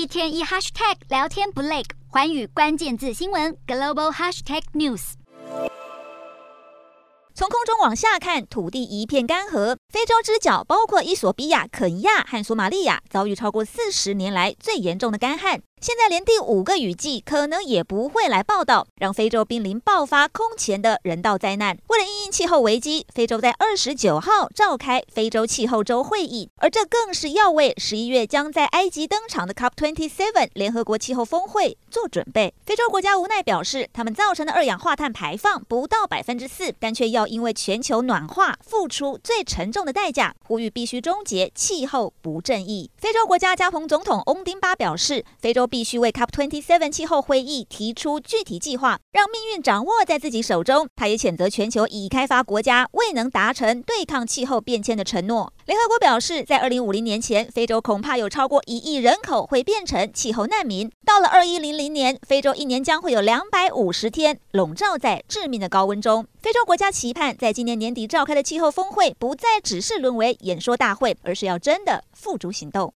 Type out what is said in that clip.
一天一 hashtag 聊天不累，环宇关键字新闻 global hashtag news。从空中往下看，土地一片干涸。非洲之角，包括伊索比亚、肯尼亚和索马利亚，遭遇超过四十年来最严重的干旱。现在连第五个雨季可能也不会来报道，让非洲濒临爆发空前的人道灾难。为了应应气候危机，非洲在二十九号召开非洲气候周会议，而这更是要为十一月将在埃及登场的 COP27 联合国气候峰会做准备。非洲国家无奈表示，他们造成的二氧化碳排放不到百分之四，但却要因为全球暖化付出最沉重的代价，呼吁必须终结气候不正义。非洲国家加蓬总统翁丁巴表示，非洲。必须为 COP27 气候会议提出具体计划，让命运掌握在自己手中。他也谴责全球已开发国家未能达成对抗气候变迁的承诺。联合国表示，在2050年前，非洲恐怕有超过一亿人口会变成气候难民。到了2100年，非洲一年将会有250天笼罩在致命的高温中。非洲国家期盼，在今年年底召开的气候峰会，不再只是沦为演说大会，而是要真的付诸行动。